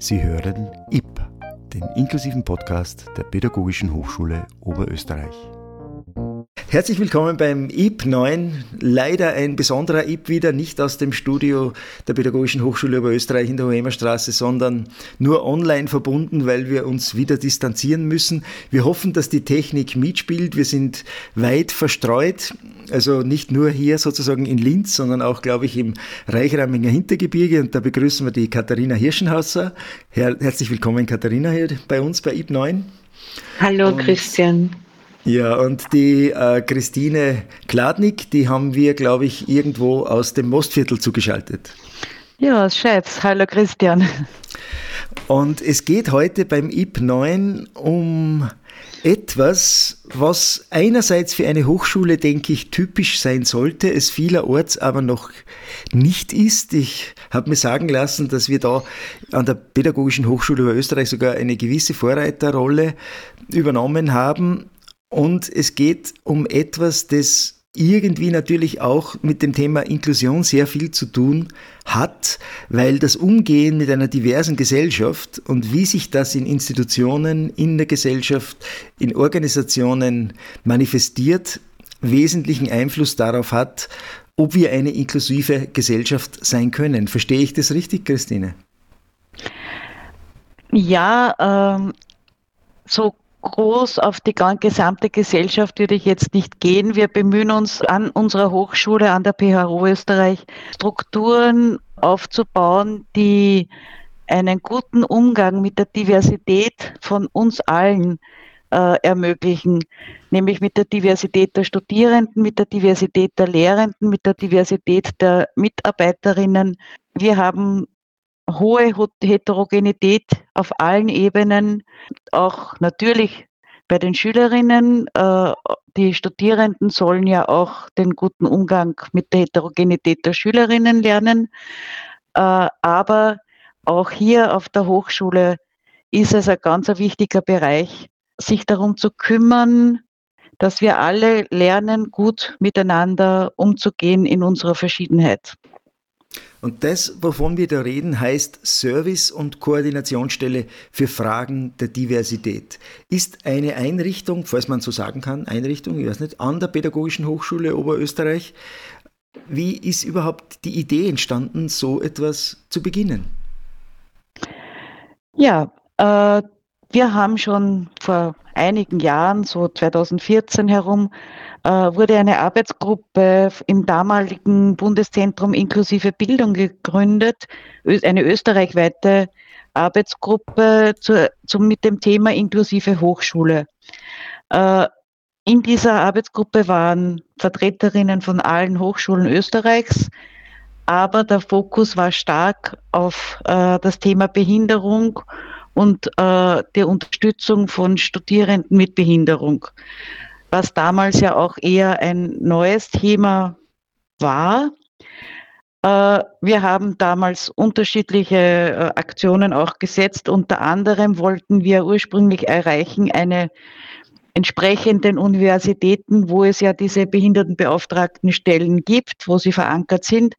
Sie hören IP, den inklusiven Podcast der Pädagogischen Hochschule Oberösterreich. Herzlich willkommen beim IP 9. Leider ein besonderer IP wieder, nicht aus dem Studio der Pädagogischen Hochschule Oberösterreich in der Hohemerstraße, sondern nur online verbunden, weil wir uns wieder distanzieren müssen. Wir hoffen, dass die Technik mitspielt. Wir sind weit verstreut, also nicht nur hier sozusagen in Linz, sondern auch, glaube ich, im Reichraminger Hintergebirge. Und da begrüßen wir die Katharina Hirschenhauser. Her herzlich willkommen, Katharina, hier bei uns bei IP 9. Hallo, Und Christian. Ja, und die äh, Christine Kladnik, die haben wir, glaube ich, irgendwo aus dem Mostviertel zugeschaltet. Ja, Scheiß. Hallo Christian. Und es geht heute beim IP 9 um etwas, was einerseits für eine Hochschule, denke ich, typisch sein sollte, es vielerorts aber noch nicht ist. Ich habe mir sagen lassen, dass wir da an der Pädagogischen Hochschule über Österreich sogar eine gewisse Vorreiterrolle übernommen haben. Und es geht um etwas, das irgendwie natürlich auch mit dem Thema Inklusion sehr viel zu tun hat, weil das Umgehen mit einer diversen Gesellschaft und wie sich das in Institutionen, in der Gesellschaft, in Organisationen manifestiert, wesentlichen Einfluss darauf hat, ob wir eine inklusive Gesellschaft sein können. Verstehe ich das richtig, Christine? Ja, ähm, so groß auf die gesamte Gesellschaft würde ich jetzt nicht gehen. Wir bemühen uns an unserer Hochschule, an der PHO Österreich, Strukturen aufzubauen, die einen guten Umgang mit der Diversität von uns allen äh, ermöglichen, nämlich mit der Diversität der Studierenden, mit der Diversität der Lehrenden, mit der Diversität der Mitarbeiterinnen. Wir haben hohe Heterogenität auf allen Ebenen, auch natürlich bei den Schülerinnen. Äh, die Studierenden sollen ja auch den guten Umgang mit der Heterogenität der Schülerinnen lernen. Äh, aber auch hier auf der Hochschule ist es ein ganz wichtiger Bereich, sich darum zu kümmern, dass wir alle lernen, gut miteinander umzugehen in unserer Verschiedenheit. Und das, wovon wir da reden, heißt Service- und Koordinationsstelle für Fragen der Diversität. Ist eine Einrichtung, falls man so sagen kann, Einrichtung, ich weiß nicht, an der Pädagogischen Hochschule Oberösterreich. Wie ist überhaupt die Idee entstanden, so etwas zu beginnen? Ja, äh, wir haben schon vor einigen Jahren, so 2014 herum, wurde eine Arbeitsgruppe im damaligen Bundeszentrum inklusive Bildung gegründet, eine österreichweite Arbeitsgruppe zu, zu, mit dem Thema inklusive Hochschule. Äh, in dieser Arbeitsgruppe waren Vertreterinnen von allen Hochschulen Österreichs, aber der Fokus war stark auf äh, das Thema Behinderung und äh, der Unterstützung von Studierenden mit Behinderung was damals ja auch eher ein neues Thema war. Äh, wir haben damals unterschiedliche äh, Aktionen auch gesetzt. Unter anderem wollten wir ursprünglich erreichen, eine entsprechenden Universitäten, wo es ja diese Behindertenbeauftragtenstellen gibt, wo sie verankert sind,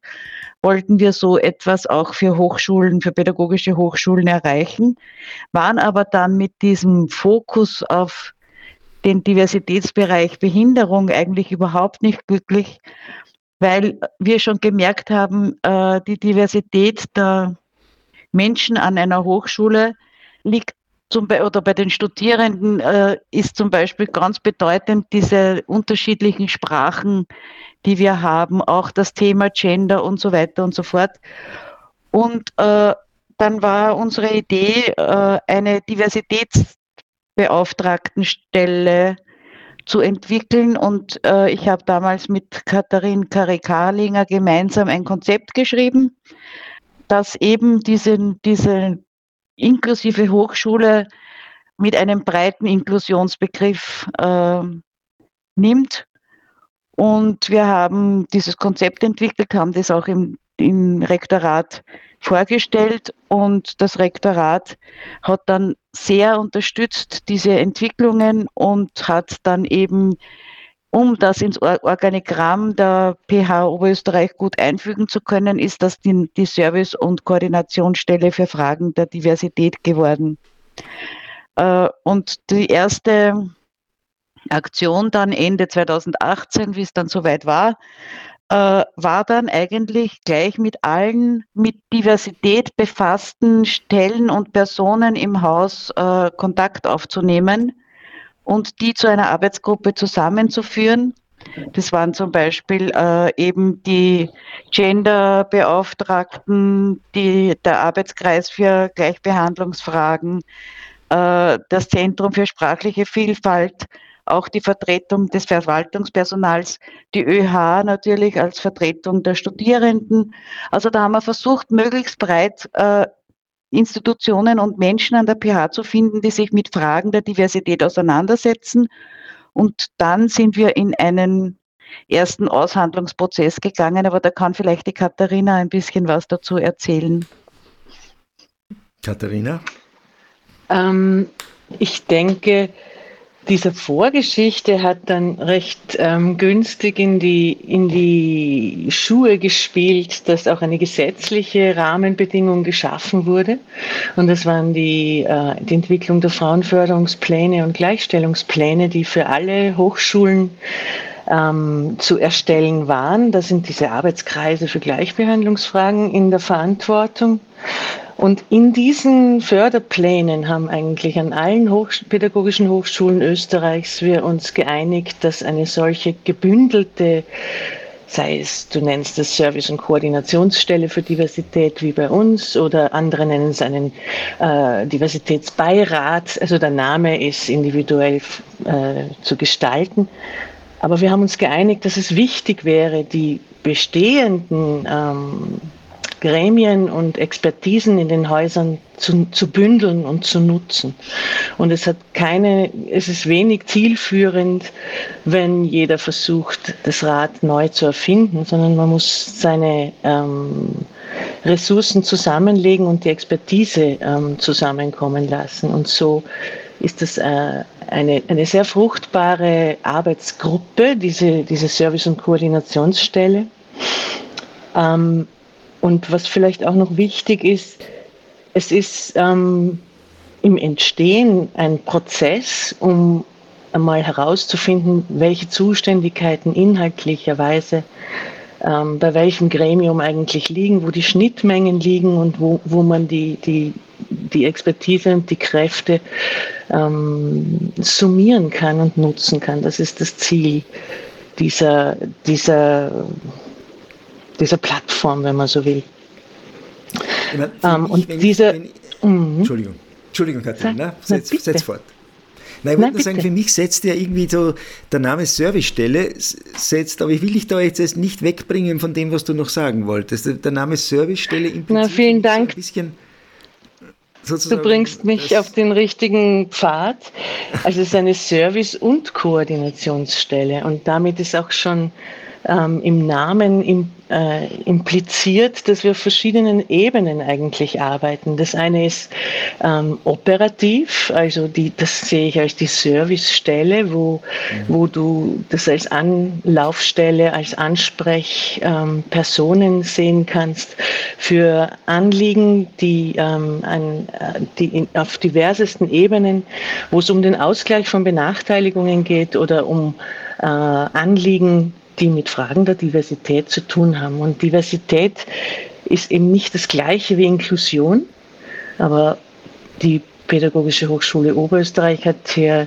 wollten wir so etwas auch für Hochschulen, für pädagogische Hochschulen erreichen, waren aber dann mit diesem Fokus auf den Diversitätsbereich Behinderung eigentlich überhaupt nicht glücklich, weil wir schon gemerkt haben, äh, die Diversität der Menschen an einer Hochschule liegt zum Be oder bei den Studierenden äh, ist zum Beispiel ganz bedeutend diese unterschiedlichen Sprachen, die wir haben, auch das Thema Gender und so weiter und so fort. Und äh, dann war unsere Idee, äh, eine Diversitäts Beauftragtenstelle zu entwickeln. Und äh, ich habe damals mit Katharin Karikalinger gemeinsam ein Konzept geschrieben, das eben diese, diese inklusive Hochschule mit einem breiten Inklusionsbegriff äh, nimmt. Und wir haben dieses Konzept entwickelt, haben das auch im, im Rektorat vorgestellt und das Rektorat hat dann sehr unterstützt diese Entwicklungen und hat dann eben um das ins Organigramm der PH Oberösterreich gut einfügen zu können, ist das die, die Service- und Koordinationsstelle für Fragen der Diversität geworden. Äh, und die erste Aktion dann Ende 2018, wie es dann soweit war, äh, war dann eigentlich gleich mit allen mit Diversität befassten Stellen und Personen im Haus äh, Kontakt aufzunehmen und die zu einer Arbeitsgruppe zusammenzuführen. Das waren zum Beispiel äh, eben die Genderbeauftragten, die, der Arbeitskreis für Gleichbehandlungsfragen, äh, das Zentrum für sprachliche Vielfalt, auch die Vertretung des Verwaltungspersonals, die ÖH natürlich als Vertretung der Studierenden. Also da haben wir versucht, möglichst breit äh, Institutionen und Menschen an der PH zu finden, die sich mit Fragen der Diversität auseinandersetzen. Und dann sind wir in einen ersten Aushandlungsprozess gegangen, aber da kann vielleicht die Katharina ein bisschen was dazu erzählen. Katharina? Ähm, ich denke, diese Vorgeschichte hat dann recht ähm, günstig in die, in die Schuhe gespielt, dass auch eine gesetzliche Rahmenbedingung geschaffen wurde. Und das waren die, äh, die Entwicklung der Frauenförderungspläne und Gleichstellungspläne, die für alle Hochschulen ähm, zu erstellen waren. Da sind diese Arbeitskreise für Gleichbehandlungsfragen in der Verantwortung. Und in diesen Förderplänen haben eigentlich an allen Hochsch pädagogischen Hochschulen Österreichs wir uns geeinigt, dass eine solche gebündelte sei es, du nennst es Service- und Koordinationsstelle für Diversität wie bei uns oder andere nennen es einen äh, Diversitätsbeirat. Also der Name ist individuell äh, zu gestalten. Aber wir haben uns geeinigt, dass es wichtig wäre, die bestehenden ähm, Gremien und Expertisen in den Häusern zu, zu bündeln und zu nutzen. Und es hat keine, es ist wenig zielführend, wenn jeder versucht, das Rad neu zu erfinden, sondern man muss seine ähm, Ressourcen zusammenlegen und die Expertise ähm, zusammenkommen lassen. Und so ist das äh, eine, eine sehr fruchtbare Arbeitsgruppe, diese, diese Service- und Koordinationsstelle. Ähm, und was vielleicht auch noch wichtig ist, es ist ähm, im Entstehen ein Prozess, um einmal herauszufinden, welche Zuständigkeiten inhaltlicherweise ähm, bei welchem Gremium eigentlich liegen, wo die Schnittmengen liegen und wo, wo man die, die, die Expertise und die Kräfte ähm, summieren kann und nutzen kann. Das ist das Ziel dieser, dieser dieser Plattform, wenn man so will. Meine, ähm, und ich, diese. Ich, mhm. Entschuldigung, Entschuldigung, Katharina, setz, setz fort. Nein, ich wollte nur sagen, für mich setzt ja irgendwie so der Name Servicestelle setzt, aber ich will dich da jetzt nicht wegbringen von dem, was du noch sagen wolltest. Der Name Servicestelle impliziert Na, vielen Dank. ein bisschen Du bringst mich auf den richtigen Pfad. Also es ist eine Service- und Koordinationsstelle und damit ist auch schon ähm, im Namen im, äh, impliziert, dass wir auf verschiedenen Ebenen eigentlich arbeiten. Das eine ist ähm, operativ, also die, das sehe ich als die Servicestelle, wo, wo du das als Anlaufstelle, als Ansprechpersonen ähm, sehen kannst für Anliegen, die, ähm, an, äh, die in, auf diversesten Ebenen, wo es um den Ausgleich von Benachteiligungen geht oder um äh, Anliegen, die mit Fragen der Diversität zu tun haben. Und Diversität ist eben nicht das gleiche wie Inklusion, aber die Pädagogische Hochschule Oberösterreich hat hier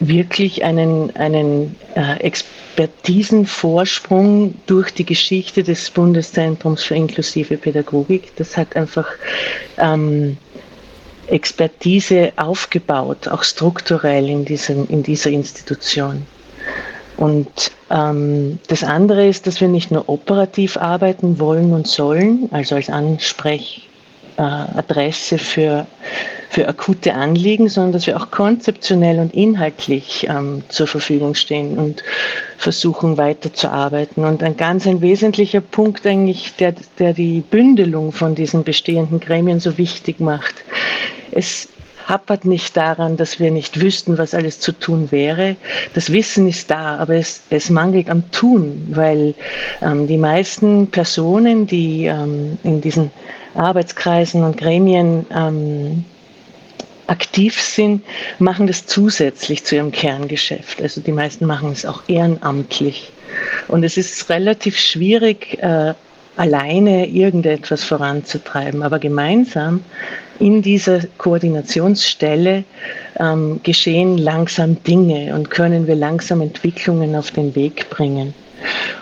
wirklich einen, einen äh, Expertisenvorsprung durch die Geschichte des Bundeszentrums für inklusive Pädagogik. Das hat einfach ähm, Expertise aufgebaut, auch strukturell in, diesem, in dieser Institution. Und ähm, das andere ist, dass wir nicht nur operativ arbeiten wollen und sollen, also als Ansprechadresse äh, für, für akute Anliegen, sondern dass wir auch konzeptionell und inhaltlich ähm, zur Verfügung stehen und versuchen weiterzuarbeiten. Und ein ganz ein wesentlicher Punkt eigentlich, der, der die Bündelung von diesen bestehenden Gremien so wichtig macht. Es hapert nicht daran, dass wir nicht wüssten, was alles zu tun wäre. Das Wissen ist da, aber es, es mangelt am Tun, weil ähm, die meisten Personen, die ähm, in diesen Arbeitskreisen und Gremien ähm, aktiv sind, machen das zusätzlich zu ihrem Kerngeschäft. Also die meisten machen es auch ehrenamtlich. Und es ist relativ schwierig, äh, alleine irgendetwas voranzutreiben. Aber gemeinsam in dieser Koordinationsstelle ähm, geschehen langsam Dinge und können wir langsam Entwicklungen auf den Weg bringen.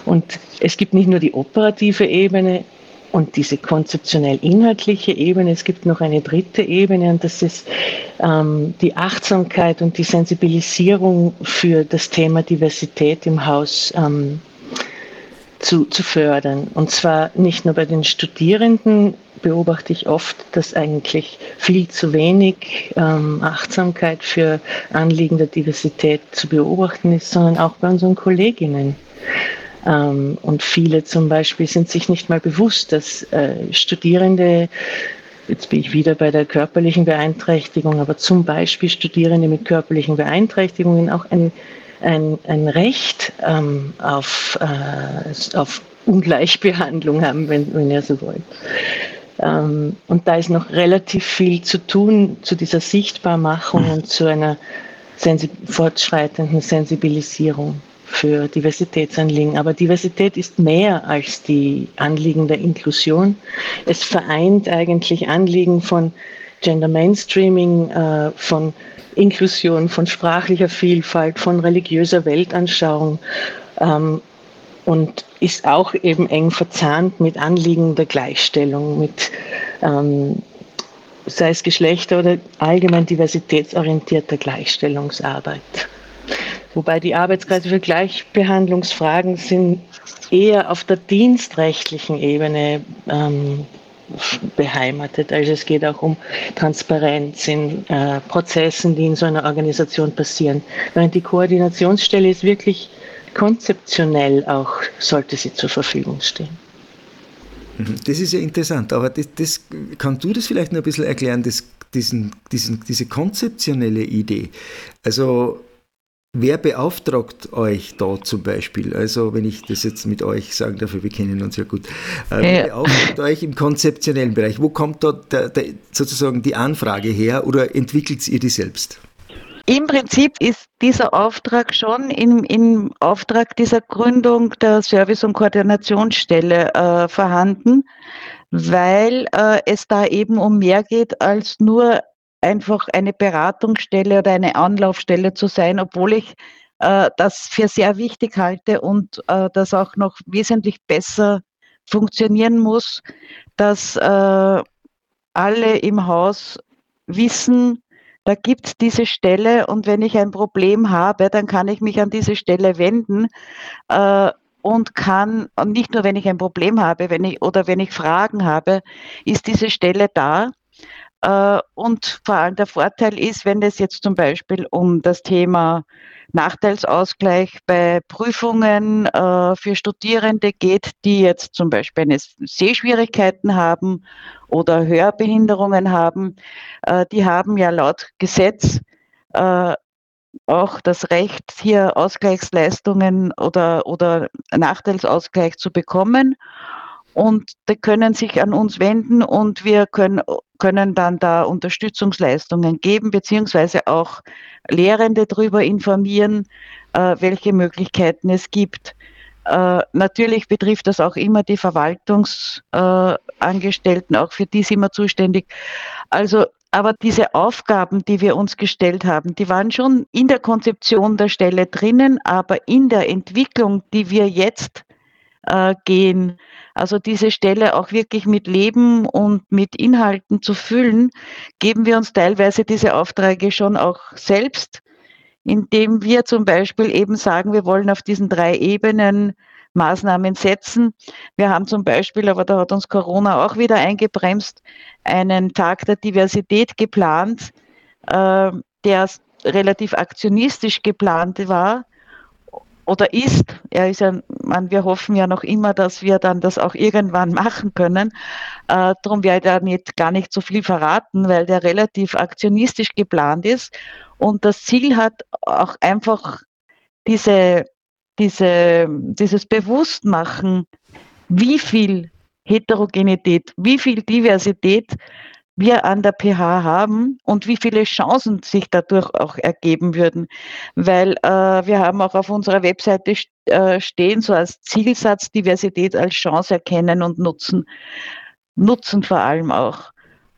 Und es gibt nicht nur die operative Ebene und diese konzeptionell-inhaltliche Ebene, es gibt noch eine dritte Ebene und das ist ähm, die Achtsamkeit und die Sensibilisierung für das Thema Diversität im Haus ähm, zu, zu fördern. Und zwar nicht nur bei den Studierenden beobachte ich oft, dass eigentlich viel zu wenig ähm, Achtsamkeit für Anliegen der Diversität zu beobachten ist, sondern auch bei unseren Kolleginnen. Ähm, und viele zum Beispiel sind sich nicht mal bewusst, dass äh, Studierende Jetzt bin ich wieder bei der körperlichen Beeinträchtigung, aber zum Beispiel Studierende mit körperlichen Beeinträchtigungen auch ein ein, ein Recht ähm, auf, äh, auf Ungleichbehandlung haben, wenn, wenn ihr so wollt. Ähm, und da ist noch relativ viel zu tun zu dieser Sichtbarmachung und zu einer sensi fortschreitenden Sensibilisierung für Diversitätsanliegen. Aber Diversität ist mehr als die Anliegen der Inklusion. Es vereint eigentlich Anliegen von Gender Mainstreaming, äh, von Inklusion, von sprachlicher Vielfalt, von religiöser Weltanschauung ähm, und ist auch eben eng verzahnt mit Anliegen der Gleichstellung, mit ähm, sei es Geschlechter oder allgemein diversitätsorientierter Gleichstellungsarbeit. Wobei die Arbeitskreise für Gleichbehandlungsfragen sind eher auf der dienstrechtlichen Ebene ähm, beheimatet. Also es geht auch um Transparenz in äh, Prozessen, die in so einer Organisation passieren. Während die Koordinationsstelle ist wirklich konzeptionell auch, sollte sie zur Verfügung stehen. Mhm. Das ist ja interessant, aber das, das, kannst du das vielleicht noch ein bisschen erklären, das, diesen, diesen, diese konzeptionelle Idee? Also Wer beauftragt euch da zum Beispiel? Also, wenn ich das jetzt mit euch sagen darf, wir kennen uns ja gut. Äh, wer beauftragt euch im konzeptionellen Bereich? Wo kommt da der, der, sozusagen die Anfrage her oder entwickelt ihr die selbst? Im Prinzip ist dieser Auftrag schon im, im Auftrag dieser Gründung der Service- und Koordinationsstelle äh, vorhanden, weil äh, es da eben um mehr geht als nur einfach eine Beratungsstelle oder eine Anlaufstelle zu sein, obwohl ich äh, das für sehr wichtig halte und äh, das auch noch wesentlich besser funktionieren muss, dass äh, alle im Haus wissen, da gibt es diese Stelle und wenn ich ein Problem habe, dann kann ich mich an diese Stelle wenden äh, und kann, und nicht nur wenn ich ein Problem habe, wenn ich oder wenn ich Fragen habe, ist diese Stelle da und vor allem der Vorteil ist, wenn es jetzt zum Beispiel um das Thema Nachteilsausgleich bei Prüfungen äh, für Studierende geht, die jetzt zum Beispiel eine Sehschwierigkeiten haben oder Hörbehinderungen haben, äh, die haben ja laut Gesetz auch das Recht, hier Ausgleichsleistungen oder, oder Nachteilsausgleich zu bekommen. Und die können sich an uns wenden und wir können, können dann da Unterstützungsleistungen geben, beziehungsweise auch Lehrende darüber informieren, äh, welche Möglichkeiten es gibt. Äh, natürlich betrifft das auch immer die Verwaltungsangestellten, auch für die sind wir zuständig. Also, aber diese Aufgaben, die wir uns gestellt haben, die waren schon in der Konzeption der Stelle drinnen, aber in der Entwicklung, die wir jetzt äh, gehen, also diese Stelle auch wirklich mit Leben und mit Inhalten zu füllen, geben wir uns teilweise diese Aufträge schon auch selbst, indem wir zum Beispiel eben sagen, wir wollen auf diesen drei Ebenen Maßnahmen setzen. Wir haben zum Beispiel, aber da hat uns Corona auch wieder eingebremst, einen Tag der Diversität geplant, äh, der relativ aktionistisch geplant war oder ist. Er ist ja, man, wir hoffen ja noch immer, dass wir dann das auch irgendwann machen können. Äh, darum werde ich da nicht, gar nicht so viel verraten, weil der relativ aktionistisch geplant ist. Und das Ziel hat auch einfach diese, diese, dieses Bewusstmachen, wie viel Heterogenität, wie viel Diversität wir an der PH haben und wie viele Chancen sich dadurch auch ergeben würden. Weil äh, wir haben auch auf unserer Webseite äh, stehen, so als Zielsatz Diversität als Chance erkennen und nutzen. Nutzen vor allem auch.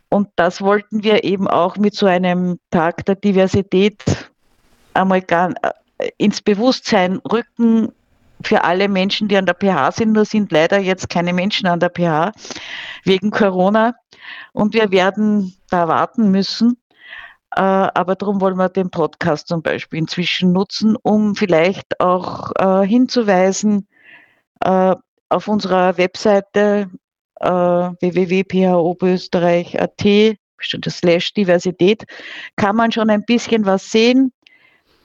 Und das wollten wir eben auch mit so einem Tag der Diversität einmal gar, äh, ins Bewusstsein rücken, für alle Menschen, die an der PH sind. Nur sind leider jetzt keine Menschen an der PH wegen Corona. Und wir werden da warten müssen. Äh, aber darum wollen wir den Podcast zum Beispiel inzwischen nutzen, um vielleicht auch äh, hinzuweisen äh, auf unserer Webseite www.phoösterreich.at slash Diversität kann man schon ein bisschen was sehen.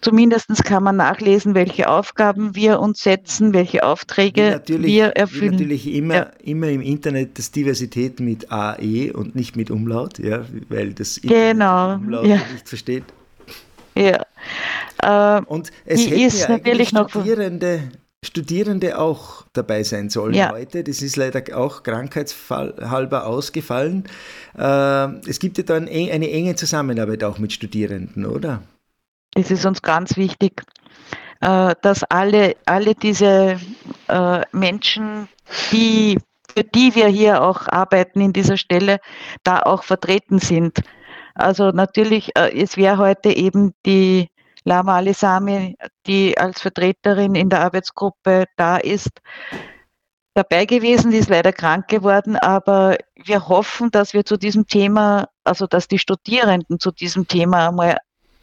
Zumindest kann man nachlesen, welche Aufgaben wir uns setzen, welche Aufträge wir erfüllen. natürlich immer, ja. immer im Internet das Diversität mit AE und nicht mit Umlaut, ja, weil das genau. Umlaut ja. nicht versteht. Ja. Äh, und es hätten ja natürlich noch Studierende, Studierende auch dabei sein sollen ja. heute. Das ist leider auch krankheitshalber ausgefallen. Äh, es gibt ja da eine enge Zusammenarbeit auch mit Studierenden, oder? Es ist uns ganz wichtig, äh, dass alle, alle diese äh, Menschen, die, für die wir hier auch arbeiten in dieser Stelle, da auch vertreten sind. Also natürlich, äh, es wäre heute eben die Lama Alisami, die als Vertreterin in der Arbeitsgruppe da ist, dabei gewesen, die ist leider krank geworden, aber wir hoffen, dass wir zu diesem Thema, also dass die Studierenden zu diesem Thema einmal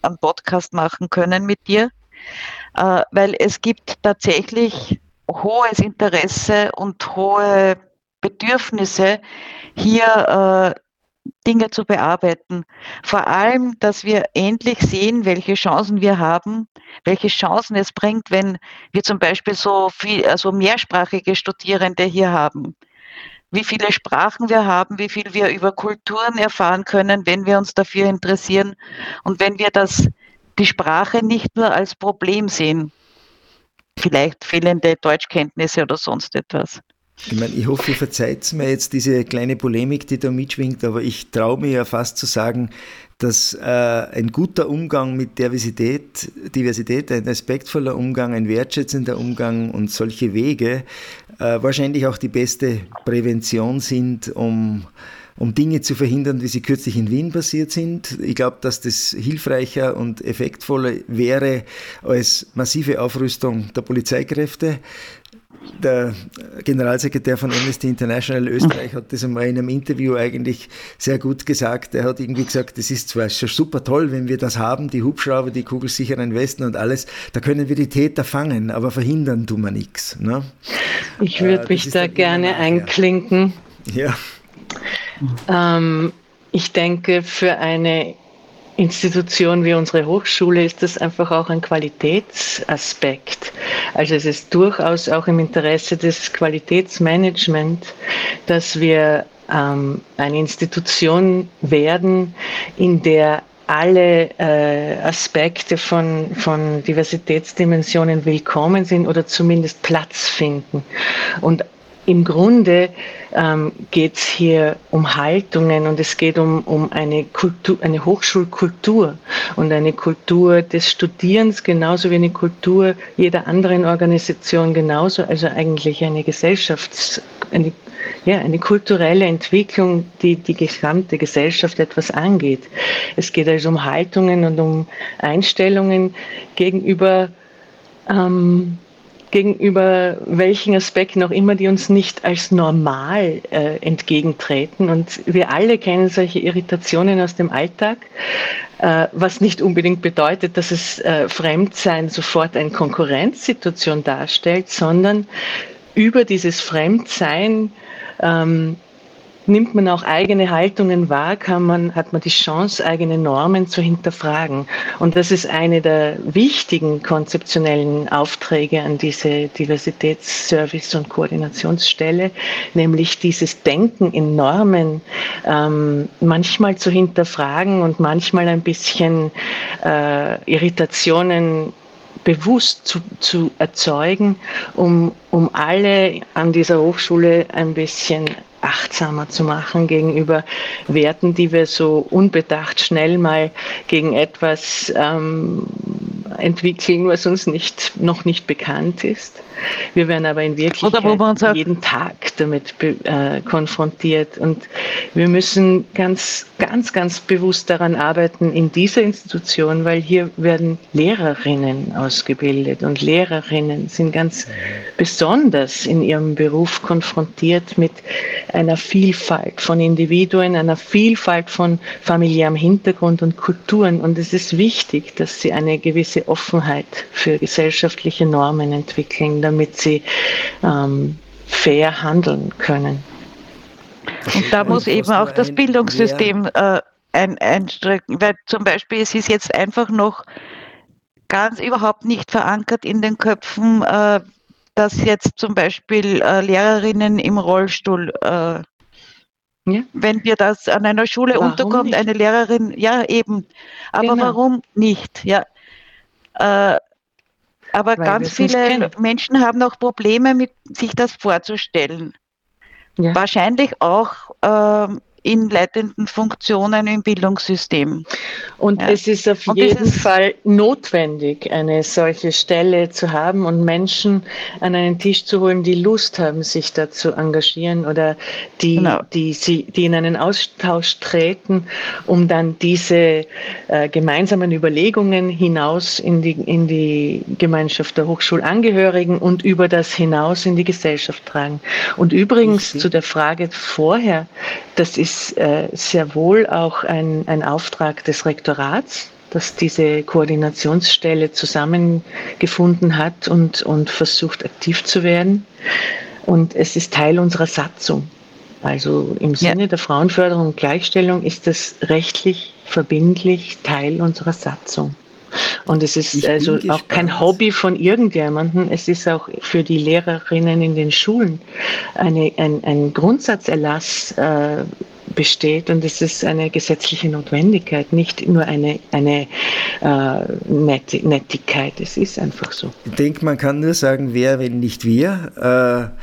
einen Podcast machen können mit dir, äh, weil es gibt tatsächlich hohes Interesse und hohe Bedürfnisse, hier äh, Dinge zu bearbeiten. Vor allem, dass wir endlich sehen, welche Chancen wir haben, welche Chancen es bringt, wenn wir zum Beispiel so viel, also mehrsprachige Studierende hier haben wie viele Sprachen wir haben, wie viel wir über Kulturen erfahren können, wenn wir uns dafür interessieren und wenn wir das, die Sprache nicht nur als Problem sehen, vielleicht fehlende Deutschkenntnisse oder sonst etwas. Ich meine, ich hoffe, ihr verzeiht mir jetzt diese kleine Polemik, die da mitschwingt, aber ich traue mir ja fast zu sagen, dass äh, ein guter Umgang mit Diversität, Diversität, ein respektvoller Umgang, ein wertschätzender Umgang und solche Wege äh, wahrscheinlich auch die beste Prävention sind, um um Dinge zu verhindern, wie sie kürzlich in Wien passiert sind. Ich glaube, dass das hilfreicher und effektvoller wäre als massive Aufrüstung der Polizeikräfte der Generalsekretär von Amnesty International Österreich hat das einmal in einem Interview eigentlich sehr gut gesagt. Er hat irgendwie gesagt, das ist zwar schon super toll, wenn wir das haben, die Hubschrauber, die kugelsicheren Westen und alles, da können wir die Täter fangen, aber verhindern tun wir nichts. Ne? Ich würde äh, mich da gerne einklinken. Ja. Ähm, ich denke, für eine Institution wie unsere Hochschule ist das einfach auch ein Qualitätsaspekt. Also es ist durchaus auch im Interesse des Qualitätsmanagements, dass wir ähm, eine Institution werden, in der alle äh, Aspekte von, von Diversitätsdimensionen willkommen sind oder zumindest Platz finden. Und im Grunde ähm, geht es hier um Haltungen und es geht um, um eine, Kultur, eine Hochschulkultur und eine Kultur des Studierens genauso wie eine Kultur jeder anderen Organisation genauso, also eigentlich eine Gesellschafts-, eine, ja, eine kulturelle Entwicklung, die die gesamte Gesellschaft etwas angeht. Es geht also um Haltungen und um Einstellungen gegenüber ähm, gegenüber welchen Aspekten auch immer, die uns nicht als normal äh, entgegentreten. Und wir alle kennen solche Irritationen aus dem Alltag, äh, was nicht unbedingt bedeutet, dass es äh, Fremdsein sofort eine Konkurrenzsituation darstellt, sondern über dieses Fremdsein ähm, nimmt man auch eigene Haltungen wahr, kann man, hat man die Chance, eigene Normen zu hinterfragen. Und das ist eine der wichtigen konzeptionellen Aufträge an diese Diversitätsservice- und Koordinationsstelle, nämlich dieses Denken in Normen ähm, manchmal zu hinterfragen und manchmal ein bisschen äh, Irritationen bewusst zu, zu erzeugen, um, um alle an dieser Hochschule ein bisschen achtsamer zu machen gegenüber Werten, die wir so unbedacht schnell mal gegen etwas ähm, entwickeln, was uns nicht, noch nicht bekannt ist. Wir werden aber in Wirklichkeit jeden Tag damit äh, konfrontiert. Und wir müssen ganz, ganz, ganz bewusst daran arbeiten in dieser Institution, weil hier werden Lehrerinnen ausgebildet und Lehrerinnen sind ganz besonders in ihrem Beruf konfrontiert mit einer Vielfalt von Individuen, einer Vielfalt von familiärem Hintergrund und Kulturen. Und es ist wichtig, dass sie eine gewisse Offenheit für gesellschaftliche Normen entwickeln, damit sie ähm, fair handeln können. Und da muss eben auch das Bildungssystem äh, ein, einstrecken, weil zum Beispiel es ist jetzt einfach noch ganz überhaupt nicht verankert in den Köpfen, äh, dass jetzt zum Beispiel äh, Lehrerinnen im Rollstuhl, äh, ja. wenn wir das an einer Schule warum unterkommt, nicht? eine Lehrerin, ja eben, aber genau. warum nicht? Ja, äh, aber Weil ganz viele Menschen haben auch Probleme mit sich das vorzustellen. Ja. Wahrscheinlich auch ähm, in leitenden Funktionen im Bildungssystem. Und ja. es ist auf und jeden Fall notwendig, eine solche Stelle zu haben und Menschen an einen Tisch zu holen, die Lust haben, sich da zu engagieren oder die, genau. die, sie, die in einen Austausch treten, um dann diese äh, gemeinsamen Überlegungen hinaus in die, in die Gemeinschaft der Hochschulangehörigen und über das hinaus in die Gesellschaft tragen. Und übrigens zu der Frage vorher, das ist ist äh, sehr wohl auch ein, ein Auftrag des Rektorats, dass diese Koordinationsstelle zusammengefunden hat und, und versucht aktiv zu werden. Und es ist Teil unserer Satzung. Also im Sinne ja. der Frauenförderung und Gleichstellung ist das rechtlich verbindlich Teil unserer Satzung. Und es ist also auch kein Hobby von irgendjemandem. Es ist auch für die Lehrerinnen in den Schulen eine, ein, ein Grundsatzerlass äh, besteht und es ist eine gesetzliche Notwendigkeit, nicht nur eine, eine äh, Nett Nettigkeit. Es ist einfach so. Ich denke, man kann nur sagen, wer, wenn nicht wir. Äh,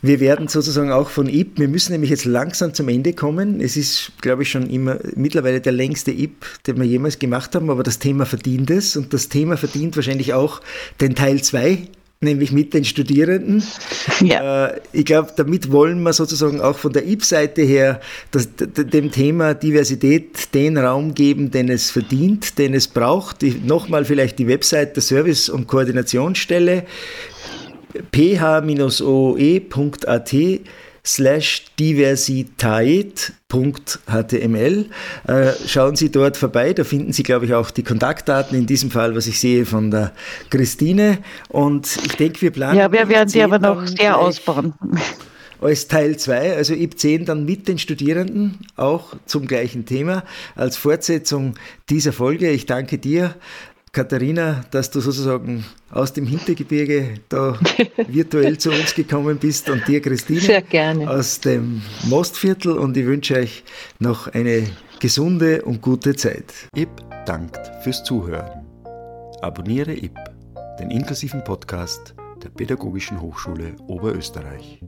wir werden sozusagen auch von IP, wir müssen nämlich jetzt langsam zum Ende kommen. Es ist, glaube ich, schon immer mittlerweile der längste IP, den wir jemals gemacht haben, aber das Thema verdient es und das Thema verdient wahrscheinlich auch den Teil 2 nämlich mit den Studierenden. Ja. Äh, ich glaube, damit wollen wir sozusagen auch von der IP-Seite her das, dem Thema Diversität den Raum geben, den es verdient, den es braucht. Nochmal vielleicht die Website der Service- und Koordinationsstelle ph-oe.at slash diversität.html. Äh, schauen Sie dort vorbei, da finden Sie, glaube ich, auch die Kontaktdaten, in diesem Fall, was ich sehe, von der Christine. Und ich denke, wir planen. Ja, wir werden sie aber noch sehr ausbauen. Als Teil 2, also IP 10 dann mit den Studierenden, auch zum gleichen Thema, als Fortsetzung dieser Folge. Ich danke dir, Katharina, dass du sozusagen aus dem Hintergebirge da virtuell zu uns gekommen bist und dir, Christine, Sehr gerne. aus dem Mostviertel und ich wünsche euch noch eine gesunde und gute Zeit. IP dankt fürs Zuhören. Abonniere IP, den inklusiven Podcast der Pädagogischen Hochschule Oberösterreich.